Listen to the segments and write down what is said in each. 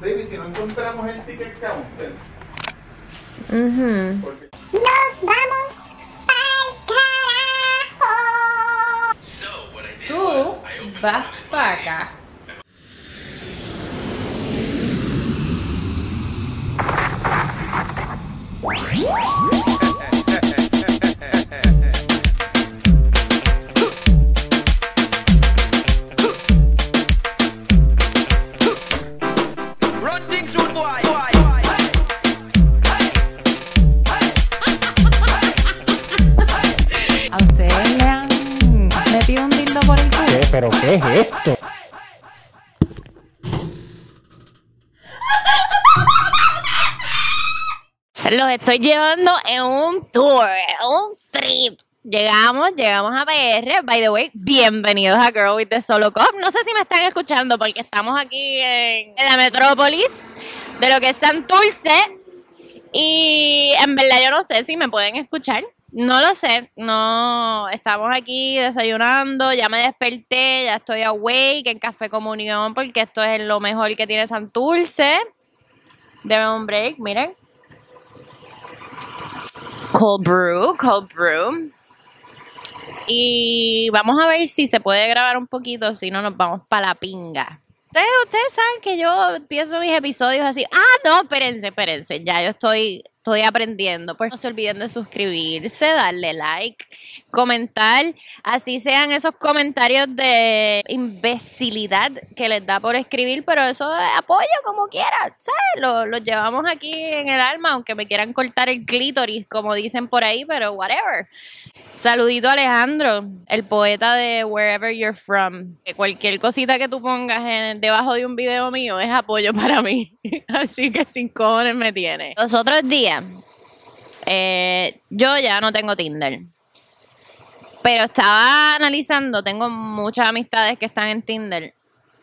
Baby, si no encontramos el ticket counter. Ujú. porque- Nos vamos pa'l carajo. Tú vas para acá. ¿Pero qué es esto? Los estoy llevando en un tour, un trip. Llegamos, llegamos a PR. By the way, bienvenidos a Girl with the Solo Cup. No sé si me están escuchando porque estamos aquí en, en la metrópolis de lo que es Santurce. Y en verdad yo no sé si me pueden escuchar. No lo sé. No, estamos aquí desayunando. Ya me desperté, ya estoy awake en Café Comunión porque esto es lo mejor que tiene Santurce. Deben un break, miren. Cold brew, cold brew. Y vamos a ver si se puede grabar un poquito, si no nos vamos para la pinga. Ustedes, ustedes saben que yo empiezo mis episodios así. Ah, no, espérense, espérense. Ya yo estoy, estoy aprendiendo. Pues no se olviden de suscribirse, darle like, comentar. Así sean esos comentarios de imbecilidad que les da por escribir, pero eso es apoyo como quieran. ¿Sabes? Lo, lo llevamos aquí en el alma, aunque me quieran cortar el clítoris, como dicen por ahí, pero whatever. Saludito a Alejandro, el poeta de Wherever You're From. Que cualquier cosita que tú pongas en- debajo de un video mío es apoyo para mí. Así que sin cojones me tiene. Los otros días, eh, yo ya no tengo Tinder. Pero estaba analizando, tengo muchas amistades que están en Tinder.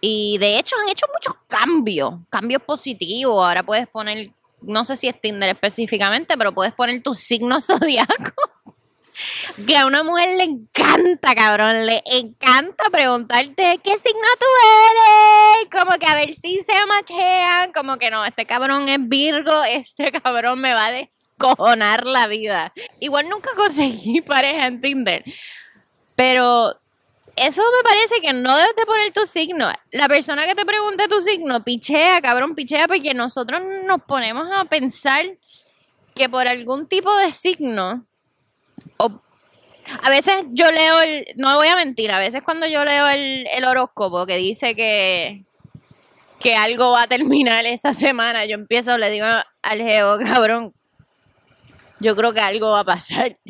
Y de hecho han hecho muchos cambios, cambios positivos. Ahora puedes poner, no sé si es Tinder específicamente, pero puedes poner tu signo zodiaco. Que a una mujer le encanta, cabrón, le encanta preguntarte qué signo tú eres, como que a ver si se machean, como que no, este cabrón es Virgo, este cabrón me va a descojonar la vida. Igual nunca conseguí pareja en Tinder, pero eso me parece que no debes de poner tu signo. La persona que te pregunte tu signo, pichea, cabrón, pichea, porque nosotros nos ponemos a pensar que por algún tipo de signo a veces yo leo el, no voy a mentir, a veces cuando yo leo el, el horóscopo que dice que, que algo va a terminar esa semana, yo empiezo, le digo al geo, cabrón, yo creo que algo va a pasar.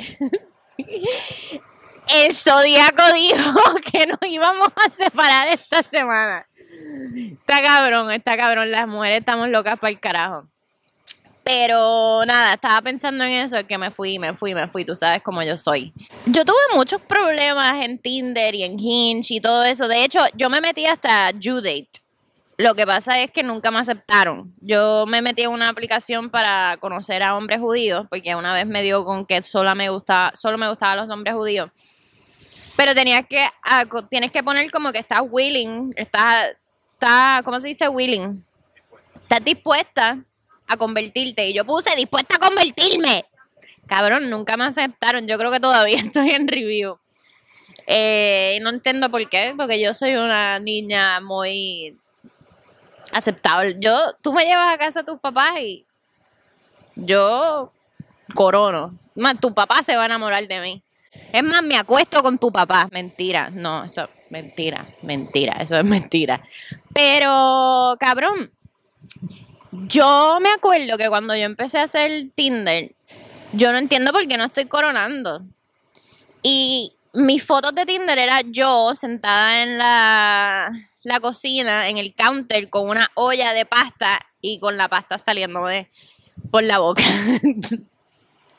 El zodiaco dijo que nos íbamos a separar esta semana. Está cabrón, está cabrón, las mujeres estamos locas para el carajo. Pero nada, estaba pensando en eso, que me fui, me fui, me fui, tú sabes cómo yo soy. Yo tuve muchos problemas en Tinder y en Hinge y todo eso. De hecho, yo me metí hasta Judate. Lo que pasa es que nunca me aceptaron. Yo me metí en una aplicación para conocer a hombres judíos, porque una vez me dio con que solo me gustaba, solo me gustaban los hombres judíos. Pero tenías que, tienes que poner como que estás willing, estás, está, ¿cómo se dice willing? Estás dispuesta a convertirte. Y yo puse dispuesta a convertirme. Cabrón, nunca me aceptaron. Yo creo que todavía estoy en review. Eh, no entiendo por qué, porque yo soy una niña muy aceptable. Yo, tú me llevas a casa a tus papás y yo corono. Más, tu papá se va a enamorar de mí. Es más, me acuesto con tu papá. Mentira. No, eso mentira, mentira. Eso es mentira. Pero, cabrón, yo me acuerdo que cuando yo empecé a hacer Tinder, yo no entiendo por qué no estoy coronando. Y mis fotos de Tinder era yo sentada en la, la cocina, en el counter, con una olla de pasta y con la pasta saliéndome por la boca.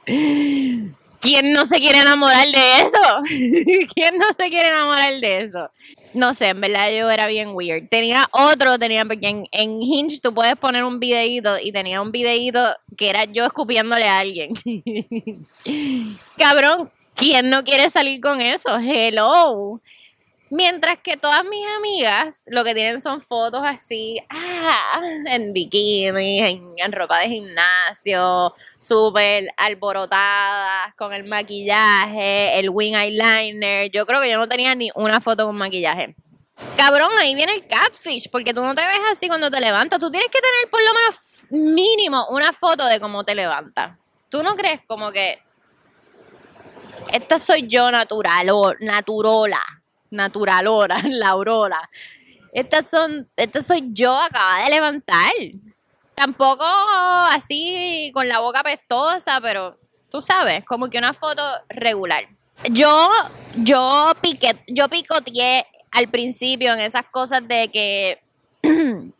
¿Quién no se quiere enamorar de eso? ¿Quién no se quiere enamorar de eso? No sé, en verdad yo era bien weird. Tenía otro, tenía, porque en, Hinge tú puedes poner un videíto y tenía un videíto que era yo escupiéndole a alguien. Cabrón, ¿quién no quiere salir con eso? Hello. Mientras que todas mis amigas lo que tienen son fotos así, ah, en bikini, en, en ropa de gimnasio, súper alborotadas, con el maquillaje, el wing eyeliner. Yo creo que yo no tenía ni una foto con maquillaje. Cabrón, ahí viene el catfish, porque tú no te ves así cuando te levantas. Tú tienes que tener por lo menos mínimo una foto de cómo te levantas. ¿Tú no crees como que esta soy yo natural o naturola, naturalora, laurola? Estas son, esta soy yo acaba de levantar. Tampoco así con la boca pestosa, pero tú sabes, como que una foto regular. Yo, yo piqué, yo picoteé al principio en esas cosas de que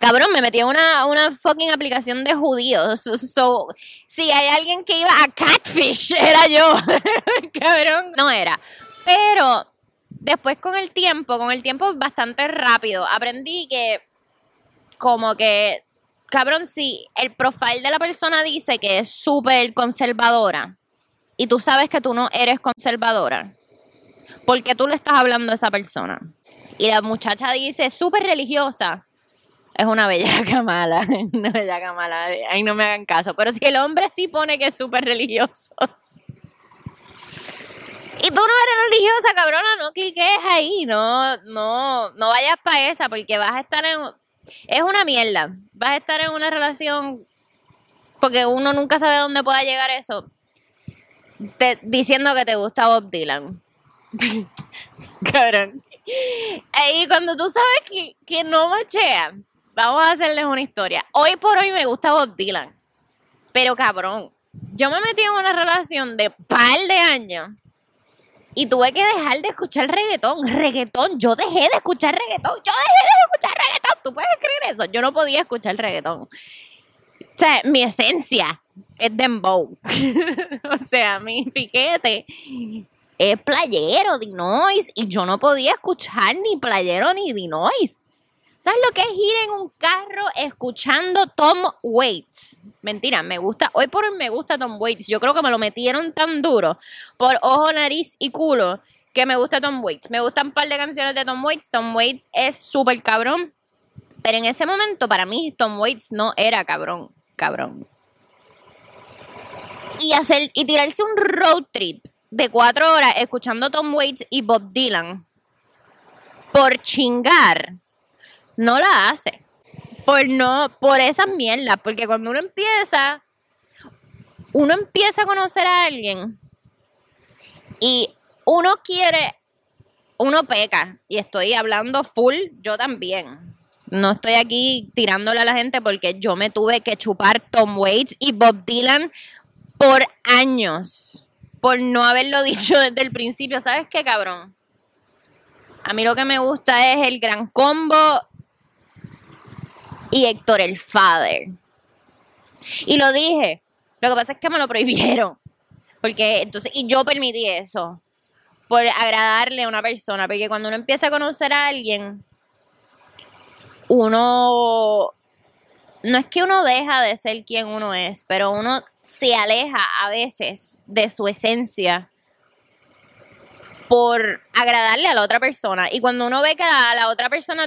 cabrón, me metí en una, una fucking aplicación de judíos. So, si hay alguien que iba a catfish, era yo. cabrón, no era. Pero después con el tiempo, con el tiempo bastante rápido, aprendí que como que, cabrón, si el profile de la persona dice que es súper conservadora y tú sabes que tú no eres conservadora, ¿por qué tú le estás hablando a esa persona? Y la muchacha dice, súper religiosa es una bellaca mala, una bellaca mala, ahí no me hagan caso. Pero si el hombre sí pone que es súper religioso. Y tú no eres religiosa, cabrona, no cliques ahí, no, no, no vayas para esa, porque vas a estar en... Es una mierda. Vas a estar en una relación, porque uno nunca sabe dónde pueda llegar eso, diciendo que te gusta Bob Dylan. cabrón. Y cuando tú sabes que, que no machea, Vamos a hacerles una historia. Hoy por hoy me gusta Bob Dylan. Pero cabrón, yo me metí en una relación de par de años y tuve que dejar de escuchar reggaetón. Reggaetón, yo dejé de escuchar reggaetón. Yo dejé de escuchar reggaetón. ¿Tú puedes creer eso? Yo no podía escuchar reggaetón. O sea, mi esencia es dembow. o sea, mi piquete es playero, dinois. Y yo no podía escuchar ni playero ni dinois. ¿Sabes lo que es ir en un carro escuchando Tom Waits? Mentira, me gusta, hoy por hoy me gusta Tom Waits. Yo creo que me lo metieron tan duro por ojo, nariz y culo que me gusta Tom Waits. Me gustan un par de canciones de Tom Waits. Tom Waits es súper cabrón. Pero en ese momento, para mí, Tom Waits no era cabrón, cabrón. Y, hacer, y tirarse un road trip de cuatro horas escuchando Tom Waits y Bob Dylan por chingar no la hace. Por no, por esas mierdas. Porque cuando uno empieza, uno empieza a conocer a alguien y uno quiere, uno peca. Y estoy hablando full, yo también. No estoy aquí tirándole a la gente porque yo me tuve que chupar Tom Waits y Bob Dylan por años. Por no haberlo dicho desde el principio. ¿Sabes qué, cabrón? A mí lo que me gusta es el gran combo y Héctor el Father. Y lo dije. Lo que pasa es que me lo prohibieron. Porque entonces, y yo permití eso. Por agradarle a una persona. Porque cuando uno empieza a conocer a alguien, uno. No es que uno deja de ser quien uno es, pero uno se aleja a veces de su esencia por agradarle a la otra persona. Y cuando uno ve que a la otra persona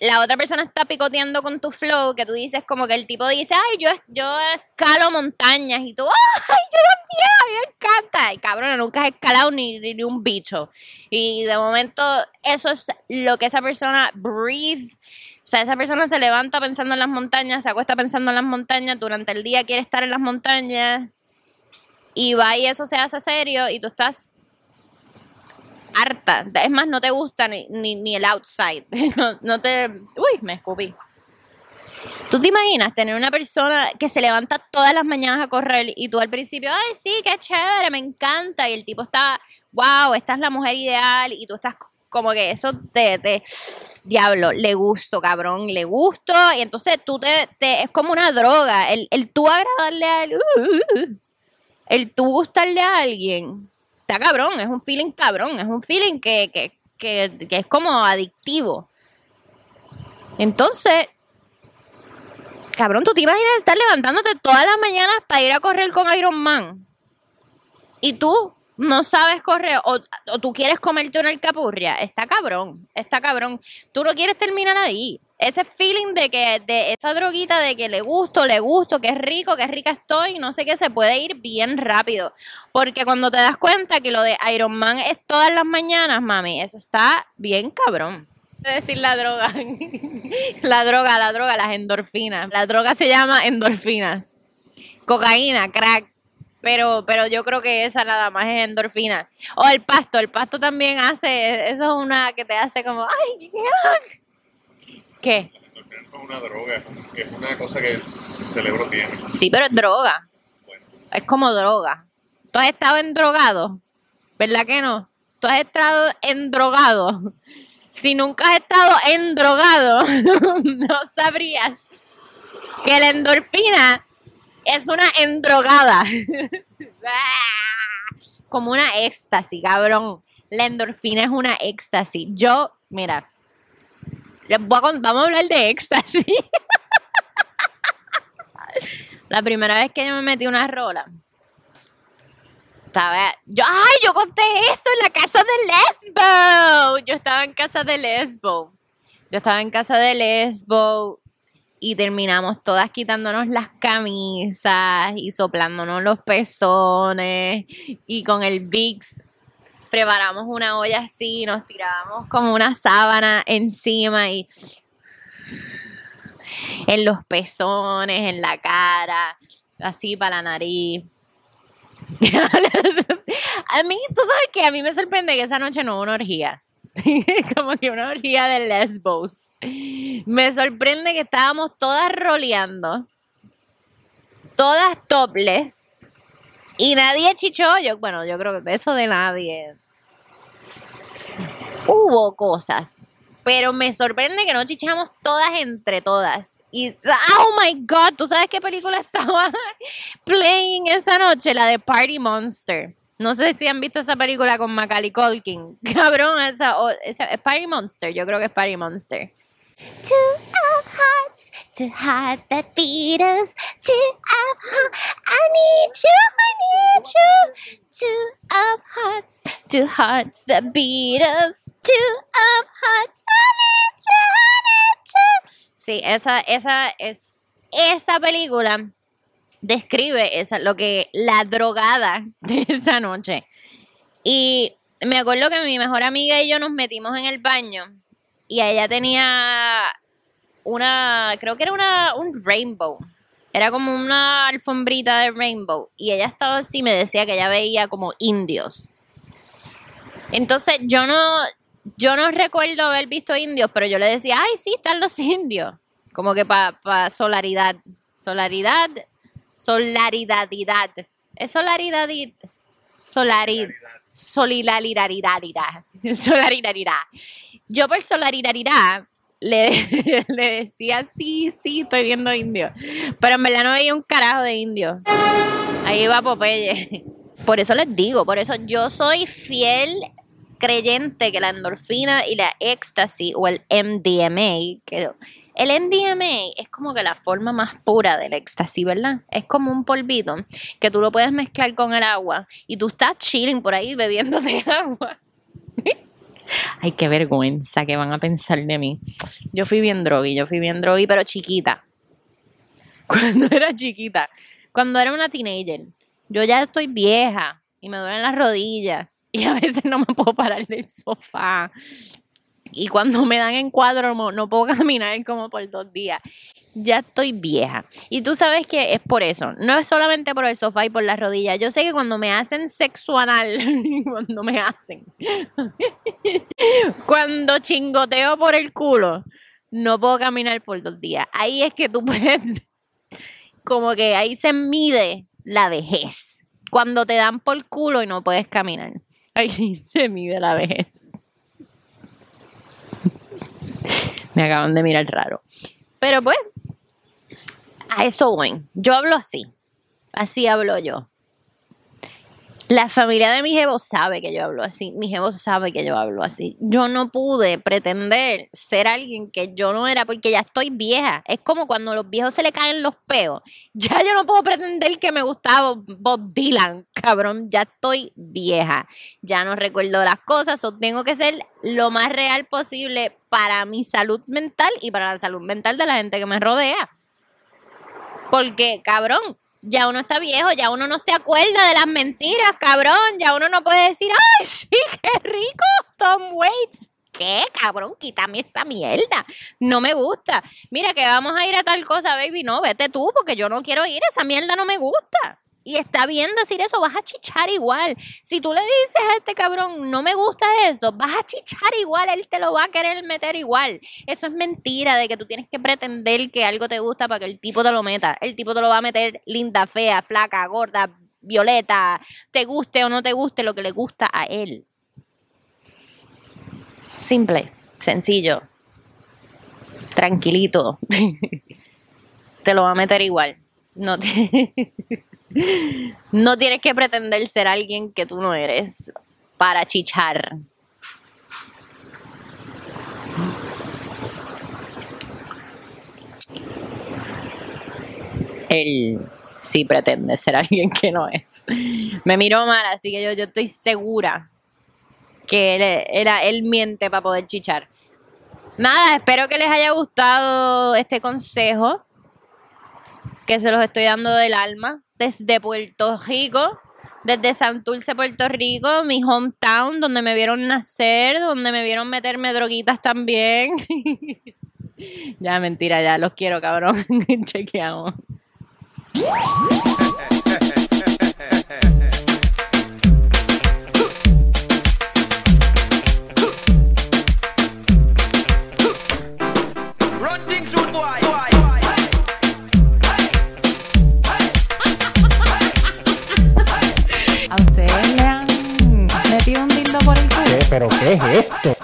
la otra persona está picoteando con tu flow, que tú dices como que el tipo dice, ay, yo, yo escalo montañas, y tú, ay, yo también, me encanta. Y cabrón, nunca has escalado ni, ni, un bicho. Y de momento, eso es lo que esa persona breathe. O sea, esa persona se levanta pensando en las montañas, se acuesta pensando en las montañas, durante el día quiere estar en las montañas, y va y eso se hace serio, y tú estás harta. Es más, no te gusta ni, ni, el outside. No, te. Uy, me escupí. ¿Tú te imaginas tener una persona que se levanta todas las mañanas a correr y tú al principio, ay, sí, qué chévere, me encanta, y el tipo está, wow, esta es la mujer ideal, y tú estás como que eso te, te diablo, le gusto, cabrón, le gusto, y entonces tú te, te es como una droga, el, el tú agradarle a uh, el tú gustarle a alguien, cabrón, es un feeling cabrón, es un feeling que, que, que, que es como adictivo. Entonces, cabrón, ¿tú te imaginas estar levantándote todas las mañanas para ir a correr con Iron Man? Y tú no sabes correr o, o tú quieres comerte una alcapurria, está cabrón, está cabrón. Tú no quieres terminar ahí. Ese feeling de que, de esa droguita de que le gusto, le gusto, que es rico, que rica estoy, no sé qué, se puede ir bien rápido. Porque cuando te das cuenta que lo de Iron Man es todas las mañanas, mami, eso está bien cabrón. Decir la droga. la droga, la droga, las endorfinas. La droga se llama endorfinas. Cocaína, crack. Pero, pero yo creo que esa nada más es endorfina. O el pasto, el pasto también hace, eso es una que te hace como, ay, ¿qué? Es una droga, es una cosa que el cerebro tiene. Sí, pero es droga. Es como droga. ¿Tú has estado endrogado? ¿Verdad que no? ¿Tú has estado endrogado? Si nunca has estado endrogado, no sabrías que la endorfina es una endrogada. Como una éxtasis, cabrón. La endorfina es una éxtasis. Yo, mira, vamos a hablar de éxtasis. La primera vez que yo me metí una rola, estaba, yo, ay, yo conté esto en la casa de Lesbo. Yo estaba en casa de Lesbo. Yo estaba en casa de Lesbo y terminamos todas quitándonos las camisas y soplándonos los pezones y con el Vicks preparamos una olla así, nos tirábamos como una sábana encima y en los pezones, en la cara, así para la nariz. a mí, tú sabes que a mí me sorprende que esa noche no hubo una orgía. como que una orgía de lesbos. Me sorprende que estábamos todas roleando, todas topless, y nadie chichó. Bueno, yo creo que de eso de nadie. Hubo cosas, pero me sorprende que no chichamos todas entre todas. Y, oh my god, ¿tú sabes qué película estaba playing esa noche? La de Party Monster. No sé si han visto esa película con Macaulay Culkin. Cabrón, esa, o- esa es Party Monster, yo creo que es Party Monster. Two of hearts, two hearts that beat us. Two of hearts, I need you, I need you. Two of hearts, two hearts that beat us. Two of hearts, I need you, I need you. Sí, esa, esa es esa película describe esa, lo que la drogada de esa noche. Y me acuerdo que mi mejor amiga y yo nos metimos en el baño y ella tenía una, creo que era una, un rainbow. Era como una alfombrita de rainbow. Y ella estaba así, me decía que ella veía como indios. Entonces yo no, yo no recuerdo haber visto indios, pero yo le decía, ay, sí, están los indios. Como que para solaridad. Solaridad, solaridadidad. Es solaridad y solarid, solidaridad, solidaridad. Yo por solidaridad le, le decía, sí, sí, estoy viendo indio. Pero en verdad no veía un carajo de indio. Ahí va Popeye. Por eso les digo, por eso yo soy fiel creyente que la endorfina y la éxtasis o el MDMA, que el MDMA es como que la forma más pura del éxtasis, ¿verdad? Es como un polvito que tú lo puedes mezclar con el agua y tú estás chilling por ahí bebiéndote agua. Ay, qué vergüenza que van a pensar de mí. Yo fui bien drogui, yo fui bien drogui, pero chiquita. Cuando era chiquita, cuando era una teenager. Yo ya estoy vieja y me duelen las rodillas y a veces no me puedo parar del sofá. Y cuando me dan en cuadro no, puedo caminar como por dos días. Ya estoy vieja. Y tú sabes que es por eso. No es solamente por el sofá y por las rodillas. Yo sé que cuando me hacen sexo anal, cuando me hacen, cuando chingoteo por el culo, no puedo caminar por dos días. Ahí es que tú puedes, como que ahí se mide la vejez. Cuando te dan por culo y no puedes caminar. Ahí se mide la vejez. Me acaban de mirar raro. Pero pues, a eso voy. Yo hablo así. Así hablo yo. La familia de mi jevo sabe que yo hablo así. Mi jevo sabe que yo hablo así. Yo no pude pretender ser alguien que yo no era porque ya estoy vieja. Es como cuando a los viejos se le caen los peos. Ya yo no puedo pretender que me gustaba Bob Dylan, cabrón. Ya estoy vieja. Ya no recuerdo las cosas. Tengo que ser lo más real posible para mi salud mental y para la salud mental de la gente que me rodea. Porque, cabrón, ya uno está viejo, ya uno no se acuerda de las mentiras, cabrón. Ya uno no puede decir, ay, sí, qué rico, Tom Waits. ¿Qué, cabrón? Quítame esa mierda. No me gusta. Mira que vamos a ir a tal cosa, baby. No, vete tú, porque yo no quiero ir. Esa mierda no me gusta. Y está bien decir eso, vas a chichar igual. Si tú le dices a este cabrón, no me gusta eso, vas a chichar igual, él te lo va a querer meter igual. Eso es mentira de que tú tienes que pretender que algo te gusta para que el tipo te lo meta. El tipo te lo va a meter linda, fea, flaca, gorda, violeta, te guste o no te guste lo que le gusta a él. Simple, sencillo, tranquilito. te lo va a meter igual. No te... No tienes que pretender ser alguien que tú no eres para chichar. Él sí pretende ser alguien que no es. Me miró mal, así que yo, yo estoy segura que era, él miente para poder chichar. Nada, espero que les haya gustado este consejo, que se los estoy dando del alma desde Puerto Rico, desde Santurce, Puerto Rico, mi hometown, donde me vieron nacer, donde me vieron meterme droguitas también. ya, mentira, ya, los quiero, cabrón. Chequeamos. ¿Pero qué es esto?